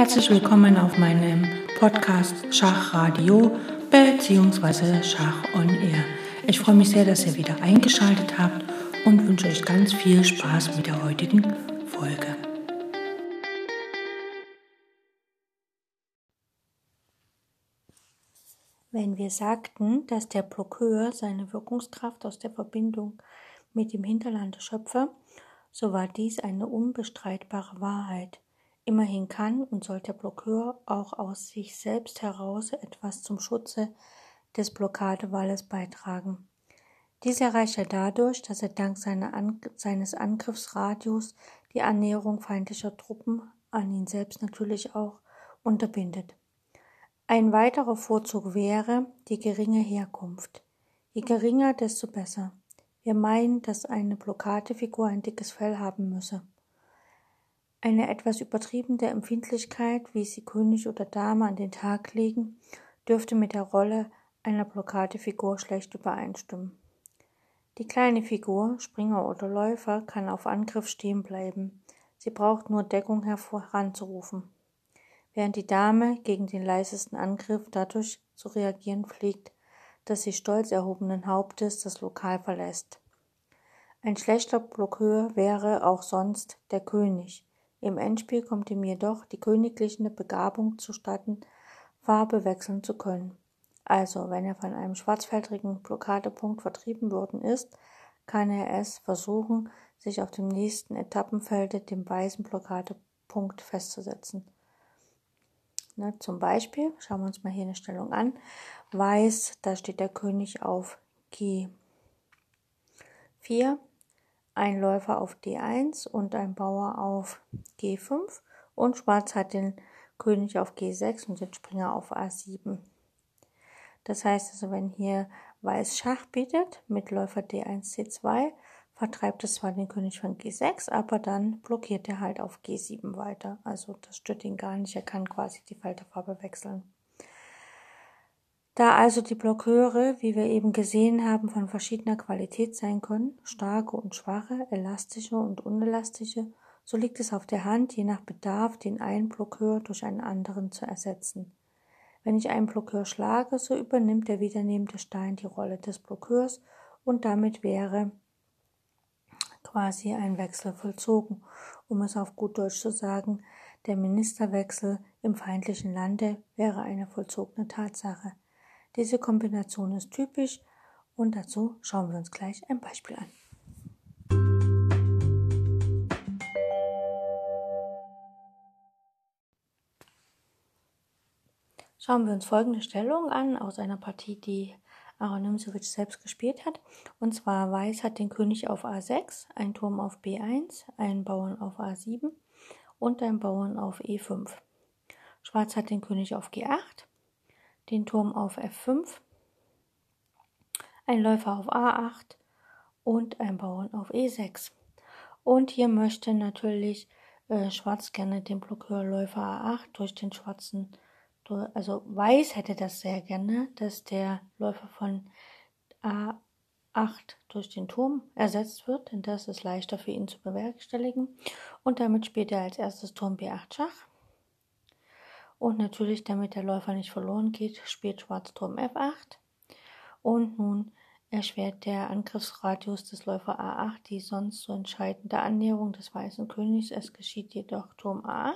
Herzlich willkommen auf meinem Podcast Schachradio bzw. Schach on Air. Ich freue mich sehr, dass ihr wieder eingeschaltet habt und wünsche euch ganz viel Spaß mit der heutigen Folge. Wenn wir sagten, dass der Blockeur seine Wirkungskraft aus der Verbindung mit dem Hinterlande schöpfe, so war dies eine unbestreitbare Wahrheit. Immerhin kann und soll der Blockeur auch aus sich selbst heraus etwas zum Schutze des Blockadewalles beitragen. Dies erreicht er dadurch, dass er dank An seines Angriffsradius die Annäherung feindlicher Truppen an ihn selbst natürlich auch unterbindet. Ein weiterer Vorzug wäre die geringe Herkunft. Je geringer, desto besser. Wir meinen, dass eine Blockadefigur ein dickes Fell haben müsse. Eine etwas übertriebene Empfindlichkeit, wie sie König oder Dame an den Tag legen, dürfte mit der Rolle einer Blockadefigur schlecht übereinstimmen. Die kleine Figur, Springer oder Läufer, kann auf Angriff stehen bleiben. Sie braucht nur Deckung heranzurufen während die Dame gegen den leisesten Angriff dadurch zu reagieren pflegt, dass sie stolz erhobenen Hauptes das Lokal verlässt. Ein schlechter Blockeur wäre auch sonst der König. Im Endspiel kommt ihm jedoch die königliche Begabung zustatten, Farbe wechseln zu können. Also, wenn er von einem schwarzfeldrigen Blockadepunkt vertrieben worden ist, kann er es versuchen, sich auf dem nächsten Etappenfelde dem weißen Blockadepunkt festzusetzen. Ne, zum Beispiel, schauen wir uns mal hier eine Stellung an. Weiß, da steht der König auf G4, ein Läufer auf D1 und ein Bauer auf G5 und Schwarz hat den König auf G6 und den Springer auf A7. Das heißt also, wenn hier Weiß Schach bietet mit Läufer D1, C2, vertreibt es zwar den König von G6, aber dann blockiert er halt auf G7 weiter. Also das stört ihn gar nicht, er kann quasi die Falterfarbe wechseln. Da also die Blockeure, wie wir eben gesehen haben, von verschiedener Qualität sein können, starke und schwache, elastische und unelastische, so liegt es auf der Hand, je nach Bedarf den einen Blockeur durch einen anderen zu ersetzen. Wenn ich einen Blockeur schlage, so übernimmt der wiedernehmende Stein die Rolle des Blockeurs und damit wäre quasi ein Wechsel vollzogen, um es auf gut Deutsch zu sagen, der Ministerwechsel im feindlichen Lande wäre eine vollzogene Tatsache. Diese Kombination ist typisch und dazu schauen wir uns gleich ein Beispiel an. Schauen wir uns folgende Stellung an aus einer Partie, die Aaron Nimzowitsch selbst gespielt hat. Und zwar Weiß hat den König auf A6, ein Turm auf B1, einen Bauern auf A7 und einen Bauern auf E5. Schwarz hat den König auf G8, den Turm auf F5, ein Läufer auf A8 und ein Bauern auf E6. Und hier möchte natürlich äh, Schwarz gerne den Blockeur Läufer A8 durch den schwarzen also Weiß hätte das sehr gerne, dass der Läufer von A8 durch den Turm ersetzt wird, denn das ist leichter für ihn zu bewerkstelligen. Und damit spielt er als erstes Turm B8 Schach. Und natürlich, damit der Läufer nicht verloren geht, spielt Schwarz Turm F8. Und nun erschwert der Angriffsradius des Läufer A8 die sonst so entscheidende Annäherung des weißen Königs. Es geschieht jedoch Turm A8.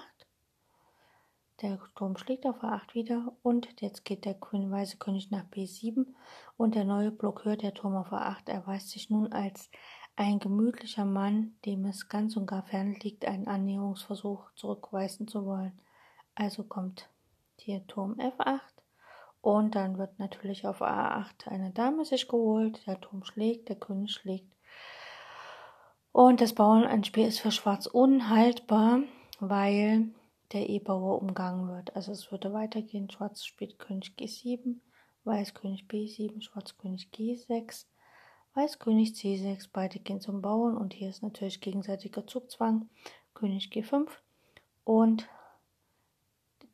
Der Turm schlägt auf A8 wieder und jetzt geht der grüne weiße König nach B7 und der neue Blockeur, der Turm auf A8, erweist sich nun als ein gemütlicher Mann, dem es ganz und gar fern liegt, einen Annäherungsversuch zurückweisen zu wollen. Also kommt hier Turm F8 und dann wird natürlich auf A8 eine Dame sich geholt, der Turm schlägt, der König schlägt. Und das Bauernspiel ist für Schwarz unhaltbar, weil der E-Bauer umgangen wird. Also es würde weitergehen. Schwarz spielt König G7, Weiß König B7, Schwarz König G6, Weiß König C6. Beide gehen zum Bauern und hier ist natürlich gegenseitiger Zugzwang. König G5 und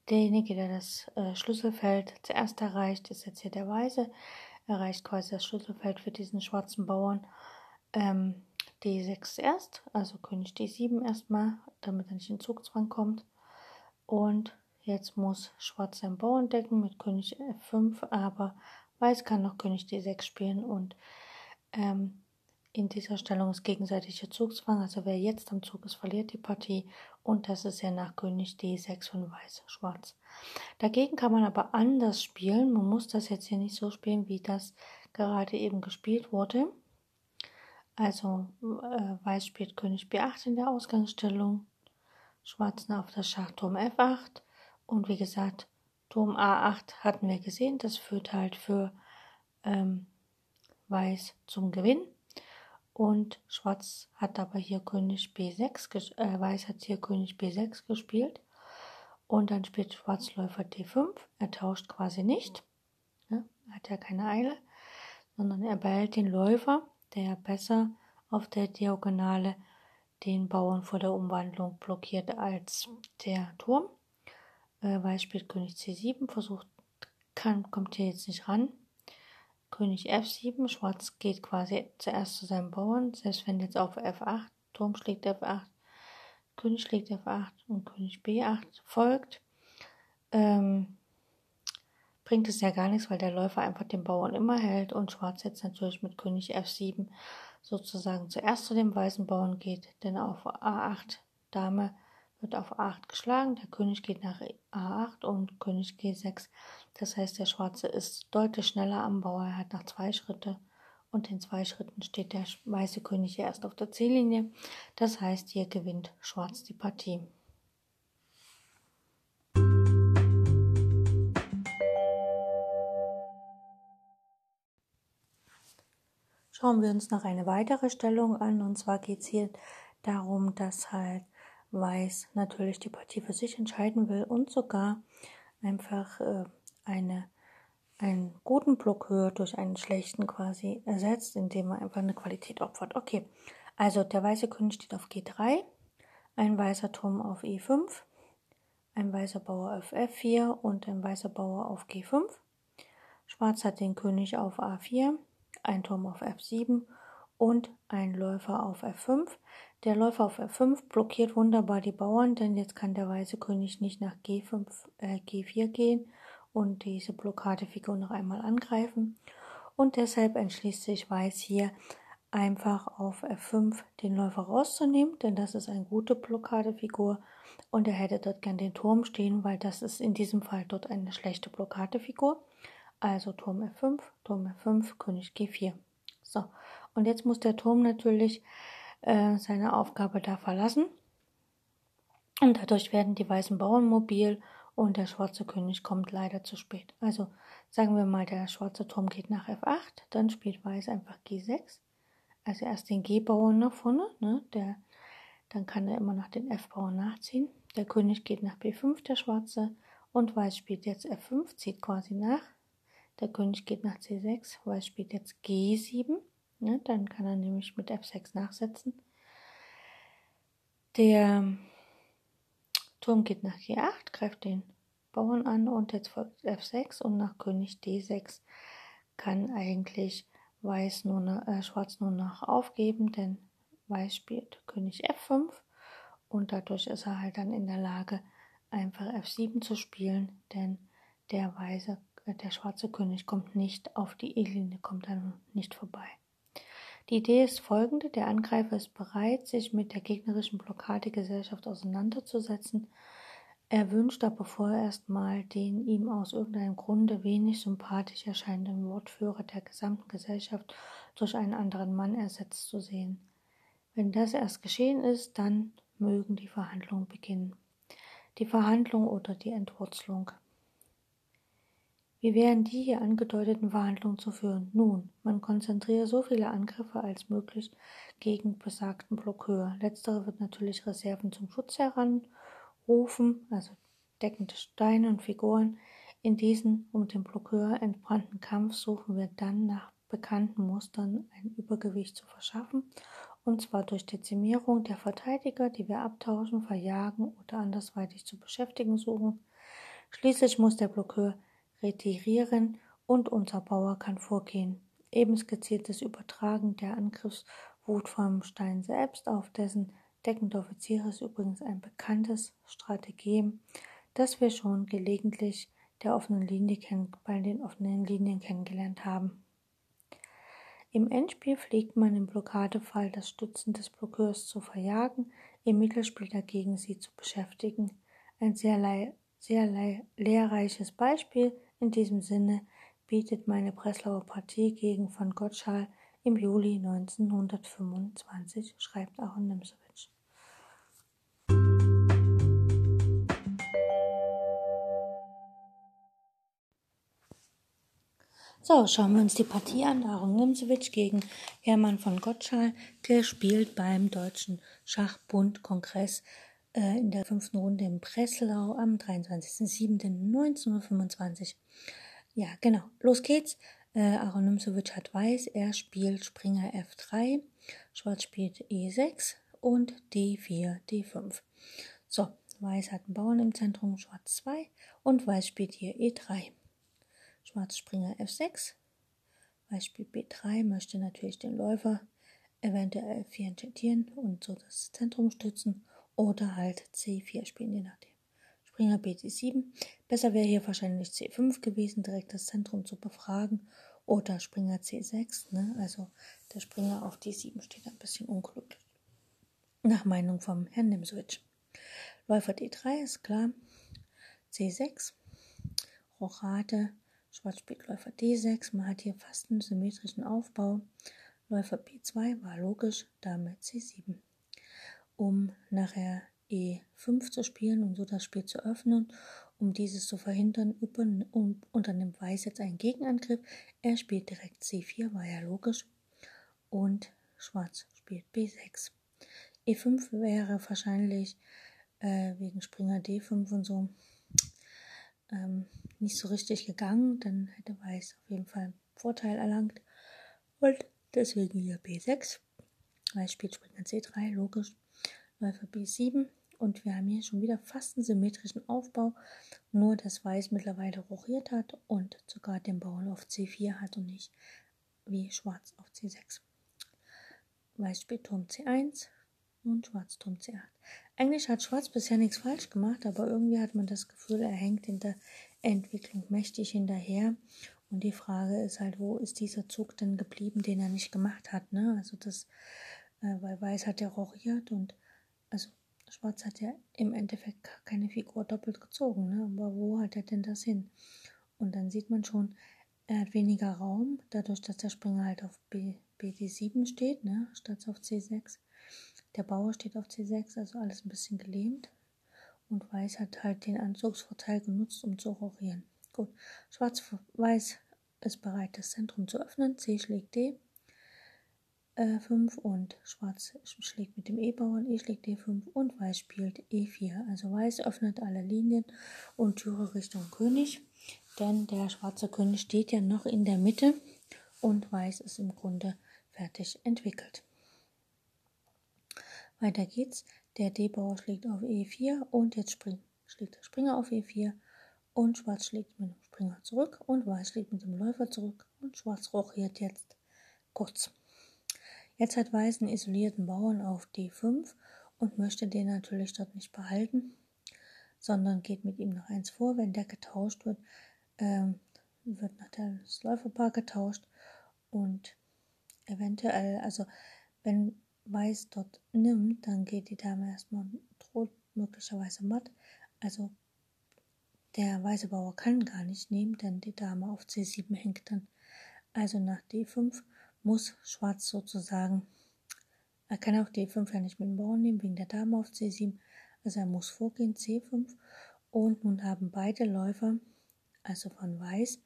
derjenige, der das äh, Schlüsselfeld zuerst erreicht, ist jetzt hier der Weiße, erreicht quasi das Schlüsselfeld für diesen schwarzen Bauern. Ähm, D6 erst, also König D7 erstmal, damit er nicht in Zugzwang kommt. Und Jetzt muss Schwarz seinen Bauern decken mit König F5, aber Weiß kann noch König D6 spielen und ähm, in dieser Stellung ist gegenseitiger Zugzwang. Also wer jetzt am Zug ist, verliert die Partie. Und das ist ja nach König D6 von Weiß, Schwarz. Dagegen kann man aber anders spielen. Man muss das jetzt hier nicht so spielen, wie das gerade eben gespielt wurde. Also äh, Weiß spielt König B8 in der Ausgangsstellung. Schwarz auf das Schachturm F8. Und wie gesagt, Turm A8 hatten wir gesehen. Das führt halt für ähm, Weiß zum Gewinn. Und Schwarz hat aber hier König B6, äh, Weiß hat hier König B6 gespielt. Und dann spielt Schwarz Läufer D5. Er tauscht quasi nicht. Ja, hat ja keine Eile. Sondern er behält den Läufer, der besser auf der Diagonale den Bauern vor der Umwandlung blockiert als der Turm. Äh, Weiß spielt König C7, versucht, kann, kommt hier jetzt nicht ran. König F7, Schwarz geht quasi zuerst zu seinem Bauern, selbst wenn jetzt auf F8, Turm schlägt F8, König schlägt F8 und König B8 folgt, ähm, bringt es ja gar nichts, weil der Läufer einfach den Bauern immer hält und Schwarz jetzt natürlich mit König F7 sozusagen zuerst zu dem weißen Bauern geht, denn auf A8 Dame wird auf A8 geschlagen, der König geht nach A8 und König G6. Das heißt, der Schwarze ist deutlich schneller am Bauer, er hat nach zwei Schritte und in zwei Schritten steht der weiße König erst auf der C-Linie. Das heißt, hier gewinnt Schwarz die Partie. Schauen wir uns noch eine weitere Stellung an und zwar geht es hier darum, dass halt Weiß natürlich die Partie für sich entscheiden will und sogar einfach äh, eine, einen guten Blockhöhe durch einen schlechten quasi ersetzt, indem er einfach eine Qualität opfert. Okay, also der weiße König steht auf G3, ein weißer Turm auf E5, ein weißer Bauer auf F4 und ein weißer Bauer auf G5. Schwarz hat den König auf A4, ein Turm auf F7 und ein Läufer auf F5. Der Läufer auf F5 blockiert wunderbar die Bauern, denn jetzt kann der weiße König nicht nach G5, äh, G4 gehen und diese Blockadefigur noch einmal angreifen. Und deshalb entschließt sich Weiß hier einfach auf F5 den Läufer rauszunehmen, denn das ist eine gute Blockadefigur und er hätte dort gern den Turm stehen, weil das ist in diesem Fall dort eine schlechte Blockadefigur. Also Turm F5, Turm F5, König G4. So, und jetzt muss der Turm natürlich äh, seine Aufgabe da verlassen. Und dadurch werden die weißen Bauern mobil und der schwarze König kommt leider zu spät. Also sagen wir mal, der schwarze Turm geht nach F8, dann spielt Weiß einfach G6. Also erst den G-Bauern nach vorne, ne? der, dann kann er immer noch den F-Bauern nachziehen. Der König geht nach B5, der schwarze, und Weiß spielt jetzt F5, zieht quasi nach. Der König geht nach C6, Weiß spielt jetzt G7. Ne, dann kann er nämlich mit F6 nachsetzen. Der Turm geht nach G8, greift den Bauern an und jetzt folgt F6 und nach König D6 kann eigentlich Weiß nur noch, äh, Schwarz nur noch aufgeben, denn Weiß spielt König F5 und dadurch ist er halt dann in der Lage, einfach F7 zu spielen, denn der weiße, der schwarze König kommt nicht auf die E-Linie, kommt dann nicht vorbei. Die Idee ist folgende: Der Angreifer ist bereit, sich mit der gegnerischen Blockadegesellschaft auseinanderzusetzen. Er wünscht aber vorerst mal den ihm aus irgendeinem Grunde wenig sympathisch erscheinenden Wortführer der gesamten Gesellschaft durch einen anderen Mann ersetzt zu sehen. Wenn das erst geschehen ist, dann mögen die Verhandlungen beginnen. Die Verhandlung oder die Entwurzelung. Wie wären die hier angedeuteten Verhandlungen zu führen? Nun, man konzentriere so viele Angriffe als möglich gegen besagten Blockeur. Letztere wird natürlich Reserven zum Schutz heranrufen, also deckende Steine und Figuren. In diesen um den Blockeur entbrannten Kampf suchen wir dann nach bekannten Mustern ein Übergewicht zu verschaffen, und zwar durch Dezimierung der Verteidiger, die wir abtauschen, verjagen oder andersweitig zu beschäftigen suchen. Schließlich muss der Blockeur retirieren und unser Bauer kann vorgehen. Eben gezieltes Übertragen der Angriffswut vom Stein selbst auf dessen deckende Offiziere ist übrigens ein bekanntes Strategem, das wir schon gelegentlich der offenen Linie bei den offenen Linien kennengelernt haben. Im Endspiel pflegt man im Blockadefall das Stützen des Blockeurs zu verjagen, im Mittelspiel dagegen sie zu beschäftigen. Ein sehr, sehr lehrreiches Beispiel in diesem Sinne bietet meine Breslauer Partie gegen von Gottschall im Juli 1925, schreibt Aaron Nimsewitsch. So, schauen wir uns die Partie an. Aaron Nimsewitsch gegen Hermann von Gottschall, gespielt beim Deutschen Schachbund-Kongress äh, in der fünften Runde in Breslau am 23.07.1925. Ja, genau. Los geht's. Äh, Aaron Nimzowitsch hat Weiß. Er spielt Springer F3. Schwarz spielt E6 und D4, D5. So, Weiß hat einen Bauern im Zentrum, Schwarz 2 und Weiß spielt hier E3. Schwarz Springer F6. Weiß spielt B3, möchte natürlich den Läufer eventuell F4 enchantieren und so das Zentrum stützen oder halt C4 spielen, je nachdem. Springer BC7. Besser wäre hier wahrscheinlich C5 gewesen, direkt das Zentrum zu befragen. Oder Springer C6, ne? also der Springer auf D7 steht ein bisschen unglücklich. Nach Meinung vom Herrn Nimswitsch. Läufer D3 ist klar. C6. Rochade. Schwarz spielt Läufer D6. Man hat hier fast einen symmetrischen Aufbau. Läufer B2 war logisch, Dame C7. Um nachher E5 zu spielen und so das Spiel zu öffnen. Um dieses zu verhindern, um, unternimmt Weiß jetzt einen Gegenangriff. Er spielt direkt C4, war ja logisch. Und Schwarz spielt B6. E5 wäre wahrscheinlich äh, wegen Springer D5 und so ähm, nicht so richtig gegangen. Dann hätte Weiß auf jeden Fall einen Vorteil erlangt. Und deswegen hier B6. Weiß spielt Springer C3, logisch. Läufer B7 und wir haben hier schon wieder fast einen symmetrischen Aufbau, nur dass Weiß mittlerweile rochiert hat und sogar den Bauern auf C4 hat und nicht wie Schwarz auf C6. Weiß spielt Turm C1 und Schwarz Turm C8. Eigentlich hat Schwarz bisher nichts falsch gemacht, aber irgendwie hat man das Gefühl, er hängt in der Entwicklung mächtig hinterher. Und die Frage ist halt, wo ist dieser Zug denn geblieben, den er nicht gemacht hat, ne? Also das, äh, weil Weiß hat ja rochiert und also Schwarz hat ja im Endeffekt keine Figur doppelt gezogen, ne? aber wo hat er denn das hin? Und dann sieht man schon, er hat weniger Raum, dadurch, dass der Springer halt auf B, BD7 steht, ne? statt auf C6. Der Bauer steht auf C6, also alles ein bisschen gelähmt. Und Weiß hat halt den Anzugsvorteil genutzt, um zu rochieren. Gut, Schwarz-Weiß ist bereit, das Zentrum zu öffnen. C schlägt D. 5 äh, und Schwarz schlägt mit dem E-Bauern, E schlägt D5 und Weiß spielt E4. Also Weiß öffnet alle Linien und Türe Richtung König, denn der schwarze König steht ja noch in der Mitte und Weiß ist im Grunde fertig entwickelt. Weiter geht's. Der D-Bauer schlägt auf E4 und jetzt springt, schlägt der Springer auf E4 und Schwarz schlägt mit dem Springer zurück und Weiß schlägt mit dem Läufer zurück und Schwarz rochiert jetzt kurz. Jetzt hat Weiß einen isolierten Bauern auf D5 und möchte den natürlich dort nicht behalten, sondern geht mit ihm noch eins vor. Wenn der getauscht wird, ähm, wird nachher das Läuferpaar getauscht und eventuell, also wenn Weiß dort nimmt, dann geht die Dame erstmal droht möglicherweise matt. Also der weiße Bauer kann gar nicht nehmen, denn die Dame auf C7 hängt dann. Also nach D5 muss Schwarz sozusagen, er kann auch D5 ja nicht mit dem Bauern nehmen, wegen der Dame auf C7, also er muss vorgehen C5 und nun haben beide Läufer, also von Weiß,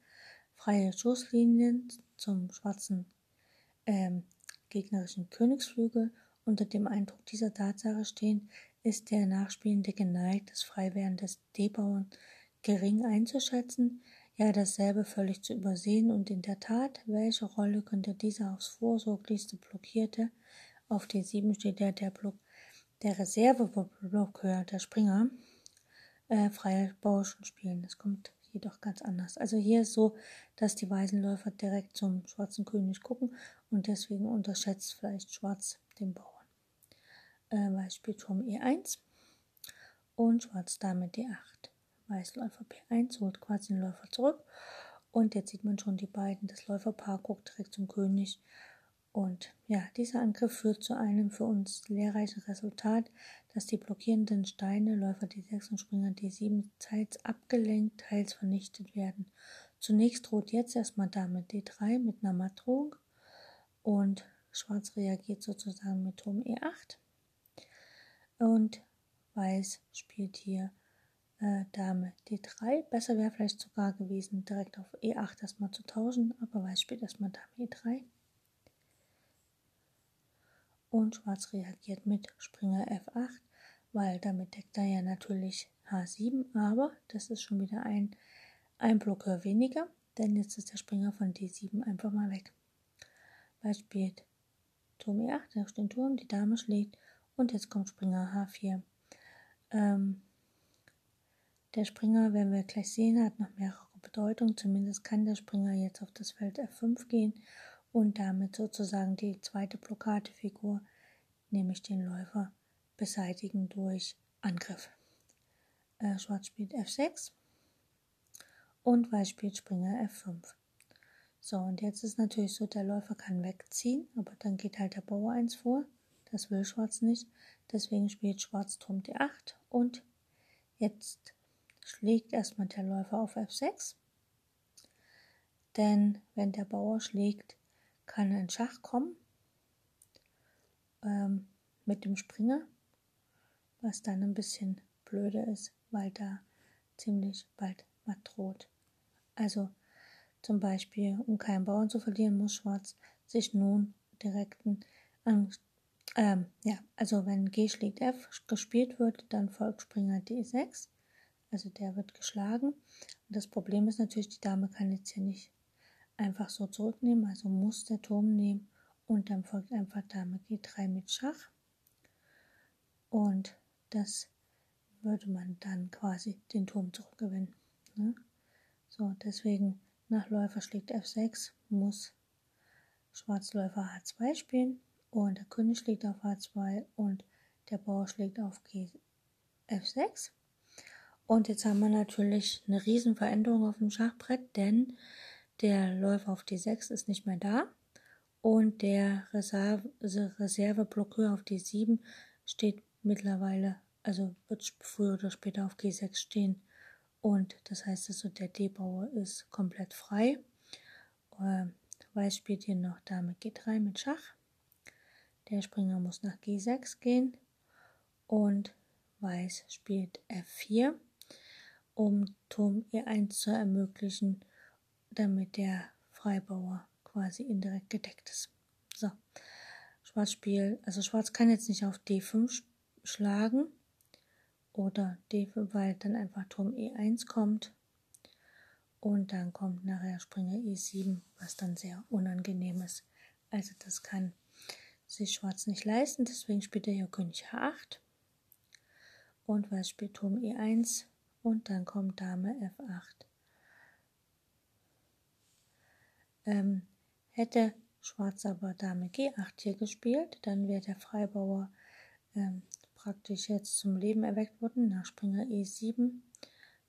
freie Schusslinien zum schwarzen ähm, gegnerischen Königsflügel. Unter dem Eindruck dieser Tatsache stehen, ist der Nachspielende geneigt, das Freiwerden des D-Bauern gering einzuschätzen, ja dasselbe völlig zu übersehen und in der Tat, welche Rolle könnte dieser aufs vorsorglichste blockierte? Auf D7 steht ja der Block, der Reserveblockeur, der Springer, äh, freie Bauschen spielen. Das kommt jedoch ganz anders. Also hier ist so, dass die weißen Läufer direkt zum schwarzen König gucken und deswegen unterschätzt vielleicht Schwarz den Bauern. Äh, Weiß spielt Turm E1 und Schwarz Dame D8. Weiß Läufer P1 holt quasi den Läufer zurück. Und jetzt sieht man schon die beiden, das Läuferpaar guckt direkt zum König. Und ja, dieser Angriff führt zu einem für uns lehrreichen Resultat, dass die blockierenden Steine, Läufer D6 und Springer D7, teils abgelenkt, teils vernichtet werden. Zunächst droht jetzt erstmal Dame D3 mit einer Mattdrohung und Schwarz reagiert sozusagen mit Turm E8 und Weiß spielt hier äh, Dame D3. Besser wäre vielleicht sogar gewesen, direkt auf E8 erstmal zu tauschen, aber Weiß spielt erstmal Dame E3. Und Schwarz reagiert mit Springer F8, weil damit deckt er ja natürlich H7, aber das ist schon wieder ein, ein Blockeur weniger, denn jetzt ist der Springer von D7 einfach mal weg. Weiß spielt Turm E8, der steht Turm, die Dame schlägt und jetzt kommt Springer H4. Ähm, der Springer, werden wir gleich sehen, hat noch mehrere Bedeutungen. Zumindest kann der Springer jetzt auf das Feld F5 gehen und damit sozusagen die zweite Blockadefigur, nämlich den Läufer, beseitigen durch Angriff. Äh, Schwarz spielt F6 und Weiß spielt Springer F5. So, und jetzt ist natürlich so, der Läufer kann wegziehen, aber dann geht halt der Bauer 1 vor. Das will Schwarz nicht. Deswegen spielt Schwarz Turm D8 und jetzt schlägt erstmal der Läufer auf F6. Denn wenn der Bauer schlägt, kann ein Schach kommen ähm, mit dem Springer, was dann ein bisschen blöde ist, weil da ziemlich bald matt droht. Also zum Beispiel, um keinen Bauern zu verlieren, muss Schwarz sich nun direkten an, ähm, ja, also wenn G schlägt F gespielt wird, dann folgt Springer D6, also der wird geschlagen. Und das Problem ist natürlich, die Dame kann jetzt hier nicht einfach so zurücknehmen, also muss der Turm nehmen und dann folgt einfach Dame G3 mit Schach. Und das würde man dann quasi den Turm zurückgewinnen. Ne? So, deswegen nach Läufer schlägt F6 muss Schwarzläufer H2 spielen und der König schlägt auf H2 und der Bauer schlägt auf G F6. Und jetzt haben wir natürlich eine riesen Veränderung auf dem Schachbrett, denn der Läufer auf D6 ist nicht mehr da und der Reserve, Reserveblockeur auf D7 steht mittlerweile, also wird früher oder später auf G6 stehen. Und das heißt also, der D-Bauer ist komplett frei. Äh, Weiß spielt hier noch Dame G3 mit Schach. Der Springer muss nach G6 gehen. Und Weiß spielt F4, um Turm E1 zu ermöglichen, damit der Freibauer quasi indirekt gedeckt ist. So, Schwarz spielt, also Schwarz kann jetzt nicht auf D5 schlagen, oder D, weil dann einfach Turm E1 kommt und dann kommt nachher Springer E7, was dann sehr unangenehm ist. Also das kann sich Schwarz nicht leisten, deswegen spielt er hier König H8 und Weiß spielt Turm E1 und dann kommt Dame F8. Ähm, hätte Schwarz aber Dame G8 hier gespielt, dann wäre der Freibauer ähm, praktisch jetzt zum Leben erweckt worden. Nach Springer E7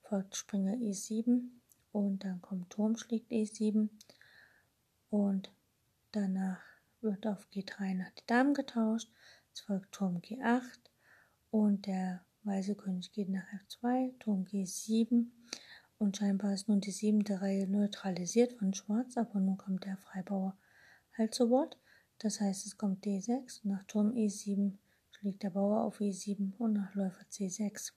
folgt Springer E7 und dann kommt Turm schlägt E7 und danach wird auf G3 nach die Damen getauscht. Es folgt Turm G8 und der weiße König geht nach F2, Turm G7 und scheinbar ist nun die siebte Reihe neutralisiert von Schwarz, aber nun kommt der Freibauer halt zu Wort. Das heißt, es kommt D6 und nach Turm E7 schlägt der Bauer auf E7 und nach Läufer C6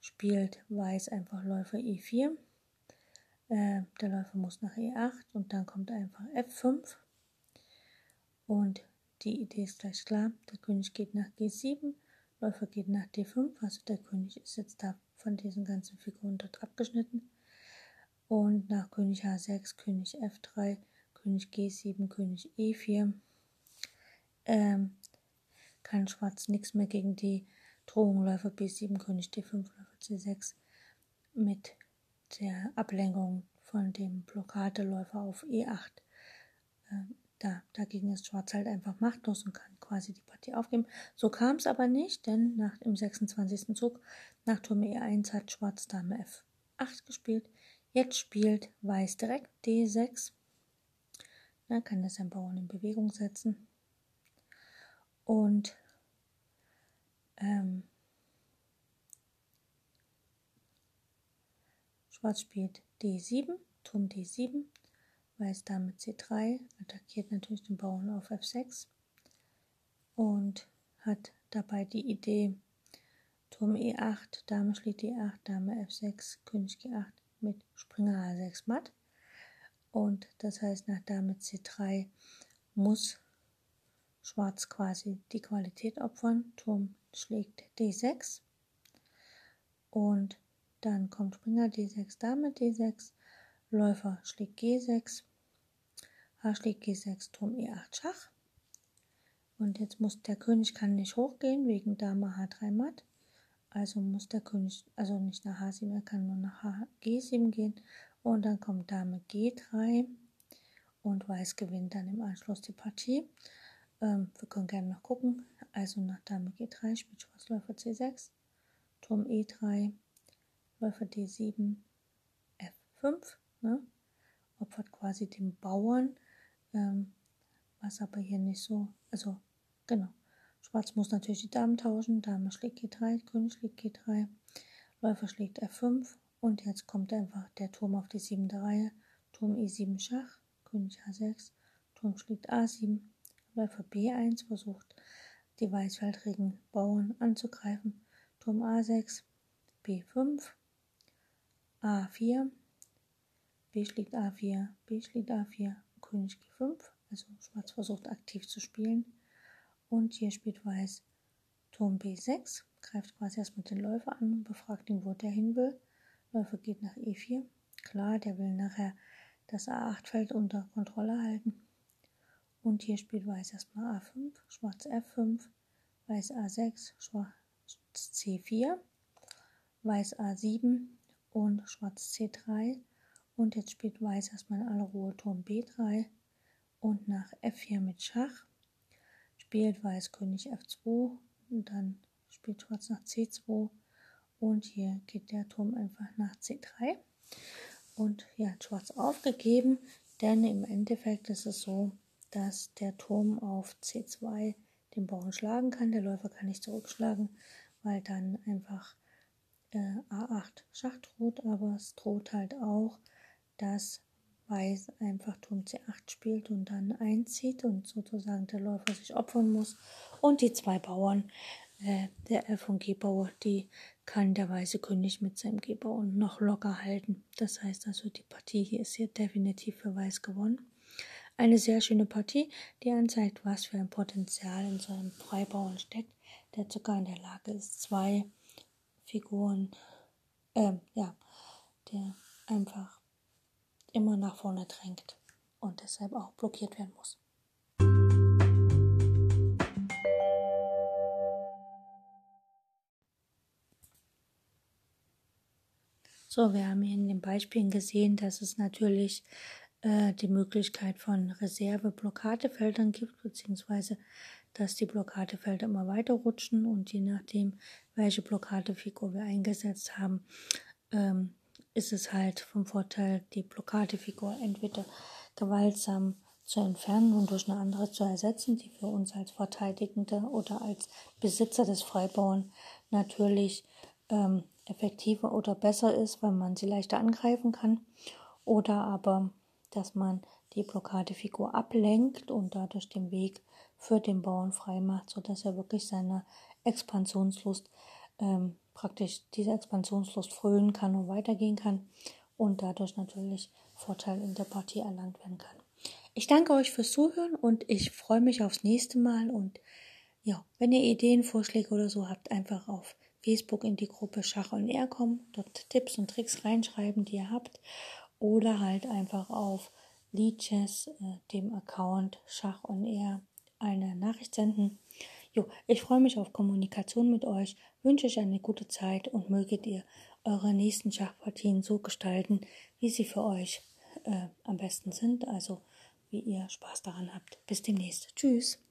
spielt Weiß einfach Läufer E4. Äh, der Läufer muss nach E8 und dann kommt einfach F5. Und die Idee ist gleich klar. Der König geht nach G7, Läufer geht nach D5, also der König ist jetzt da von diesen ganzen Figuren dort abgeschnitten. Und nach König H6, König F3, König G7, König E4. Ähm, kann Schwarz nichts mehr gegen die Drohung Läufer B7, König D5, Läufer C6 mit der Ablenkung von dem Blockadeläufer auf E8. Ähm, da, dagegen ist Schwarz halt einfach machtlos und kann quasi die Partie aufgeben. So kam es aber nicht, denn nach dem 26. Zug, nach Turm E1 hat Schwarz Dame F8 gespielt. Jetzt spielt Weiß direkt D6. Da kann er seinen Bauern in Bewegung setzen. Und ähm, Schwarz spielt D7, Turm D7, Weiß Dame C3, attackiert natürlich den Bauern auf F6 und hat dabei die Idee, Turm E8, Dame schlägt E8, Dame F6, König G8 mit Springer H6 matt. Und das heißt, nach Dame C3 muss Schwarz quasi die Qualität opfern. Turm schlägt D6 und dann kommt Springer D6, Dame D6, Läufer schlägt G6, H schlägt G6, Turm E8 Schach. Und jetzt muss der König kann nicht hochgehen wegen Dame H3 matt. Also muss der König, also nicht nach H7, er kann nur nach H, G7 gehen. Und dann kommt Dame G3 und Weiß gewinnt dann im Anschluss die Partie. Ähm, wir können gerne noch gucken. Also nach Dame G3 spielt Schwarz Läufer C6, Turm E3, Läufer D7, F5. Ne? Opfert quasi den Bauern ähm, was aber hier nicht so, also genau. Schwarz muss natürlich die Damen tauschen. Dame schlägt G3, König schlägt G3, Läufer schlägt F5 und jetzt kommt einfach der Turm auf die siebente Reihe. Turm E7 Schach, König H6, Turm schlägt A7, Läufer B1 versucht die weißfeldrigen Bauern anzugreifen. Turm A6, B5, A4, B schlägt A4, B schlägt A4, König G5, also Schwarz versucht aktiv zu spielen. Und hier spielt Weiß Turm B6, greift quasi erstmal den Läufer an und befragt ihn, wo der hin will. Läufer geht nach E4. Klar, der will nachher das A8-Feld unter Kontrolle halten. Und hier spielt Weiß erstmal A5, Schwarz F5, Weiß A6, Schwarz C4, Weiß A7 und Schwarz C3 und jetzt spielt Weiß erstmal in aller Ruhe Turm B3 und nach F4 mit Schach. Spielt Weiß König F2 und dann spielt Schwarz nach C2 und hier geht der Turm einfach nach C3 und hier hat Schwarz aufgegeben, denn im Endeffekt ist es so, dass der Turm auf C2 den Bauern schlagen kann, der Läufer kann nicht zurückschlagen, weil dann einfach äh, A8 Schach droht, aber es droht halt auch dass Weiß einfach Turm C8 spielt und dann einzieht und sozusagen der Läufer sich opfern muss. Und die zwei Bauern, äh, der F- und G-Bauer, die kann der weiße König mit seinem G-Bauern noch locker halten. Das heißt also, die Partie hier ist hier definitiv für Weiß gewonnen. Eine sehr schöne Partie, die anzeigt, was für ein Potenzial in so einem Freibauern steckt, der sogar in der Lage ist, zwei Figuren, äh, ja, der einfach immer nach vorne drängt und deshalb auch blockiert werden muss. So, wir haben hier in den Beispielen gesehen, dass es natürlich äh, die Möglichkeit von Reserve-Blockadefeldern gibt, beziehungsweise dass die Blockadefelder immer weiter rutschen und je nachdem, welche Blockadefigur wir eingesetzt haben, ähm, ist es halt vom Vorteil, die Blockadefigur entweder gewaltsam zu entfernen und durch eine andere zu ersetzen, die für uns als Verteidigende oder als Besitzer des Freibauern natürlich ähm, effektiver oder besser ist, weil man sie leichter angreifen kann. Oder aber, dass man die Blockadefigur ablenkt und dadurch den Weg für den Bauern frei macht, sodass er wirklich seiner Expansionslust ähm, praktisch diese Expansionslust frönen kann und weitergehen kann und dadurch natürlich Vorteil in der Partie erlangt werden kann. Ich danke euch fürs Zuhören und ich freue mich aufs nächste Mal und ja, wenn ihr Ideen, Vorschläge oder so habt, einfach auf Facebook in die Gruppe Schach und Air kommen, dort Tipps und Tricks reinschreiben, die ihr habt oder halt einfach auf Leadchess, äh, dem Account Schach und Air, eine Nachricht senden. Jo, ich freue mich auf Kommunikation mit euch, wünsche euch eine gute Zeit und möget ihr eure nächsten Schachpartien so gestalten, wie sie für euch äh, am besten sind. Also wie ihr Spaß daran habt. Bis demnächst. Tschüss.